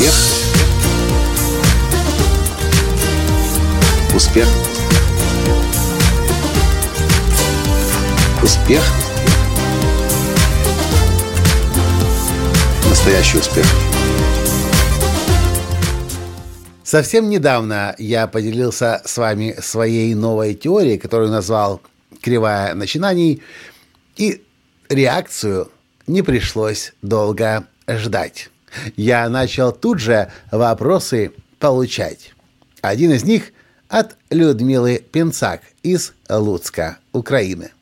Успех. Успех. Успех. Настоящий успех. Совсем недавно я поделился с вами своей новой теорией, которую назвал «Кривая начинаний», и реакцию не пришлось долго ждать. Я начал тут же вопросы получать. Один из них от Людмилы Пенцак из Луцка, Украины.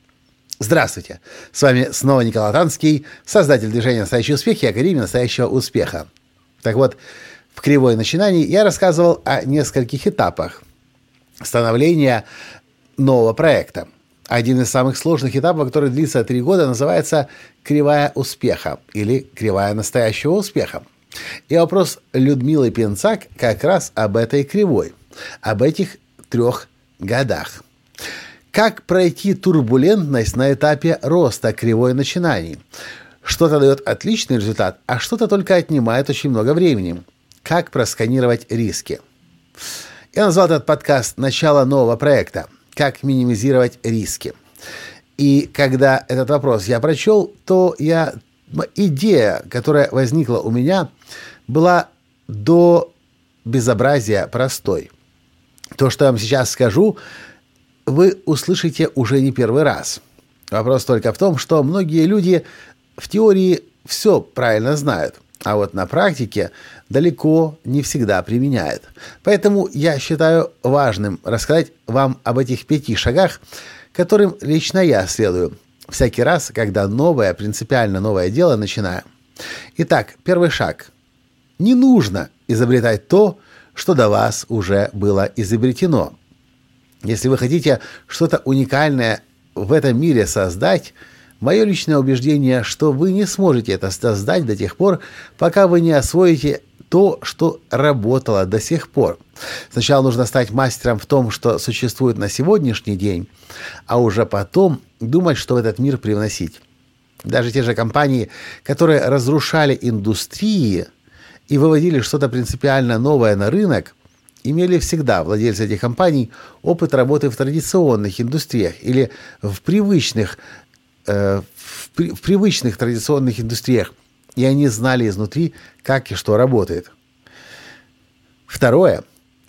Здравствуйте! С вами снова Николай Танский, создатель движения «Настоящий успех» и Академии «Настоящего успеха». Так вот, в «Кривой начинании» я рассказывал о нескольких этапах становления нового проекта. Один из самых сложных этапов, который длится три года, называется «Кривая успеха» или «Кривая настоящего успеха». И вопрос Людмилы Пенцак как раз об этой кривой, об этих трех годах. Как пройти турбулентность на этапе роста кривой начинаний? Что-то дает отличный результат, а что-то только отнимает очень много времени. Как просканировать риски? Я назвал этот подкаст «Начало нового проекта. Как минимизировать риски». И когда этот вопрос я прочел, то я идея, которая возникла у меня, была до безобразия простой. То, что я вам сейчас скажу, вы услышите уже не первый раз. Вопрос только в том, что многие люди в теории все правильно знают, а вот на практике далеко не всегда применяют. Поэтому я считаю важным рассказать вам об этих пяти шагах, которым лично я следую всякий раз, когда новое, принципиально новое дело начинаю. Итак, первый шаг. Не нужно изобретать то, что до вас уже было изобретено. Если вы хотите что-то уникальное в этом мире создать, мое личное убеждение, что вы не сможете это создать до тех пор, пока вы не освоите то, что работало до сих пор. Сначала нужно стать мастером в том, что существует на сегодняшний день, а уже потом думать, что в этот мир привносить. Даже те же компании, которые разрушали индустрии и выводили что-то принципиально новое на рынок, имели всегда владельцы этих компаний опыт работы в традиционных индустриях или в привычных, в, при, в привычных традиционных индустриях, и они знали изнутри, как и что работает. Второе.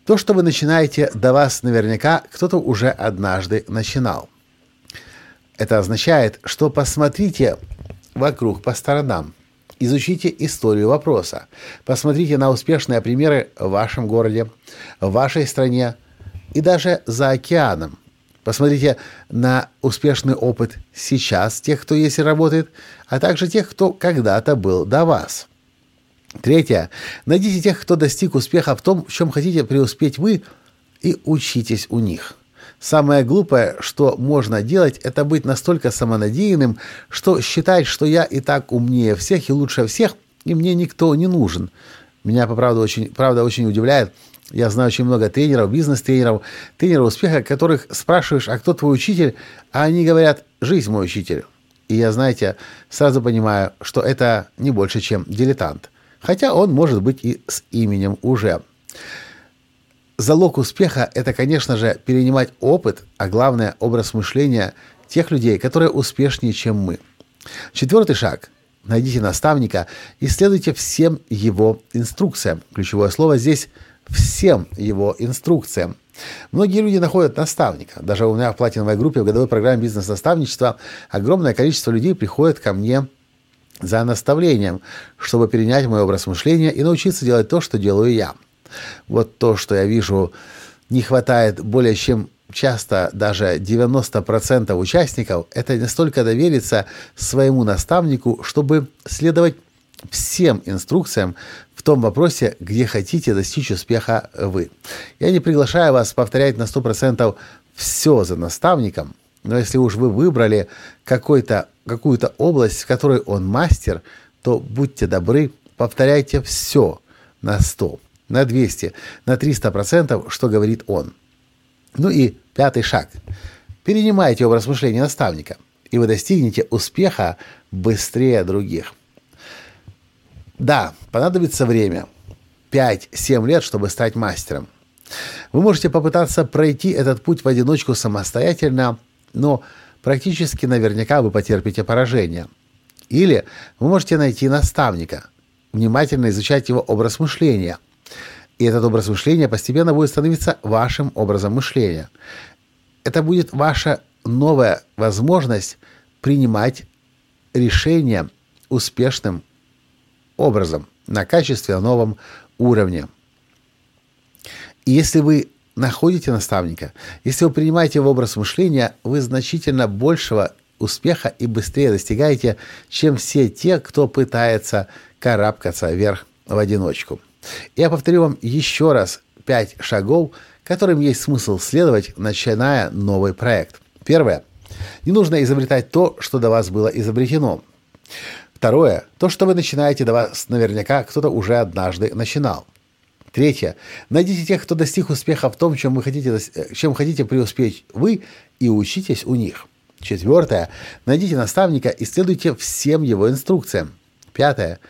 То, что вы начинаете, до вас наверняка кто-то уже однажды начинал. Это означает, что посмотрите вокруг по сторонам. Изучите историю вопроса. Посмотрите на успешные примеры в вашем городе, в вашей стране и даже за океаном. Посмотрите на успешный опыт сейчас тех, кто есть и работает, а также тех, кто когда-то был до вас. Третье. Найдите тех, кто достиг успеха в том, в чем хотите преуспеть вы, и учитесь у них. Самое глупое, что можно делать, это быть настолько самонадеянным, что считать, что я и так умнее всех и лучше всех, и мне никто не нужен. Меня, по правду, очень, правда, очень удивляет. Я знаю очень много тренеров, бизнес-тренеров, тренеров успеха, которых спрашиваешь, а кто твой учитель, а они говорят, жизнь мой учитель. И я, знаете, сразу понимаю, что это не больше, чем дилетант. Хотя он может быть и с именем уже залог успеха – это, конечно же, перенимать опыт, а главное – образ мышления тех людей, которые успешнее, чем мы. Четвертый шаг – найдите наставника и следуйте всем его инструкциям. Ключевое слово здесь – всем его инструкциям. Многие люди находят наставника. Даже у меня в платиновой группе в годовой программе бизнес-наставничества огромное количество людей приходит ко мне за наставлением, чтобы перенять мой образ мышления и научиться делать то, что делаю я – вот то, что я вижу, не хватает более чем часто даже 90% участников, это настолько довериться своему наставнику, чтобы следовать всем инструкциям в том вопросе, где хотите достичь успеха вы. Я не приглашаю вас повторять на 100% все за наставником, но если уж вы выбрали какую-то область, в которой он мастер, то будьте добры, повторяйте все на 100% на 200, на 300 процентов, что говорит он. Ну и пятый шаг. Перенимайте образ мышления наставника, и вы достигнете успеха быстрее других. Да, понадобится время. 5-7 лет, чтобы стать мастером. Вы можете попытаться пройти этот путь в одиночку самостоятельно, но практически наверняка вы потерпите поражение. Или вы можете найти наставника, внимательно изучать его образ мышления. И этот образ мышления постепенно будет становиться вашим образом мышления. Это будет ваша новая возможность принимать решения успешным образом, на качестве новом уровне. И если вы находите наставника, если вы принимаете его образ мышления, вы значительно большего успеха и быстрее достигаете, чем все те, кто пытается карабкаться вверх в одиночку. Я повторю вам еще раз пять шагов, которым есть смысл следовать, начиная новый проект. Первое. Не нужно изобретать то, что до вас было изобретено. Второе. То, что вы начинаете, до вас наверняка кто-то уже однажды начинал. Третье. Найдите тех, кто достиг успеха в том, чем вы хотите, э, чем хотите преуспеть вы, и учитесь у них. Четвертое. Найдите наставника и следуйте всем его инструкциям. Пятое.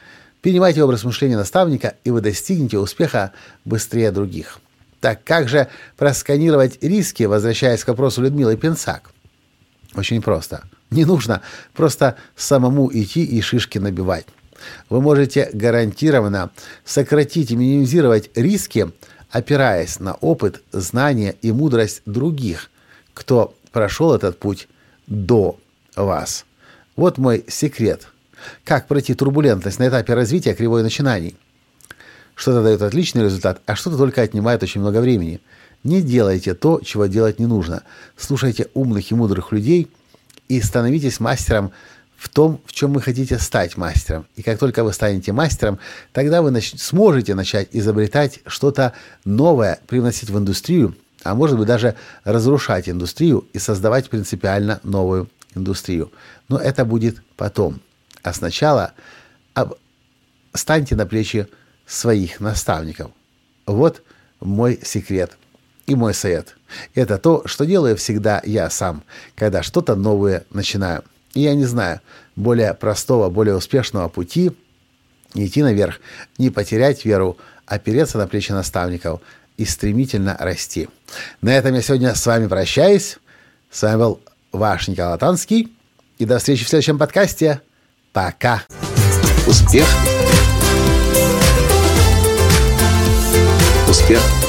Перенимайте образ мышления наставника, и вы достигнете успеха быстрее других. Так как же просканировать риски, возвращаясь к вопросу Людмилы Пенсак? Очень просто. Не нужно просто самому идти и шишки набивать. Вы можете гарантированно сократить и минимизировать риски, опираясь на опыт, знания и мудрость других, кто прошел этот путь до вас. Вот мой секрет. Как пройти турбулентность на этапе развития кривой начинаний. Что-то дает отличный результат, а что-то только отнимает очень много времени. Не делайте то, чего делать не нужно. Слушайте умных и мудрых людей – и становитесь мастером в том, в чем вы хотите стать мастером. И как только вы станете мастером, тогда вы нач- сможете начать изобретать что-то новое, привносить в индустрию, а может быть даже разрушать индустрию и создавать принципиально новую индустрию. Но это будет потом. А сначала об... станьте на плечи своих наставников. Вот мой секрет – и мой совет. Это то, что делаю всегда я сам, когда что-то новое начинаю. И я не знаю более простого, более успешного пути идти наверх, не потерять веру, опереться на плечи наставников и стремительно расти. На этом я сегодня с вами прощаюсь. С вами был ваш Николай Танский. И до встречи в следующем подкасте. Пока. Успех. Успех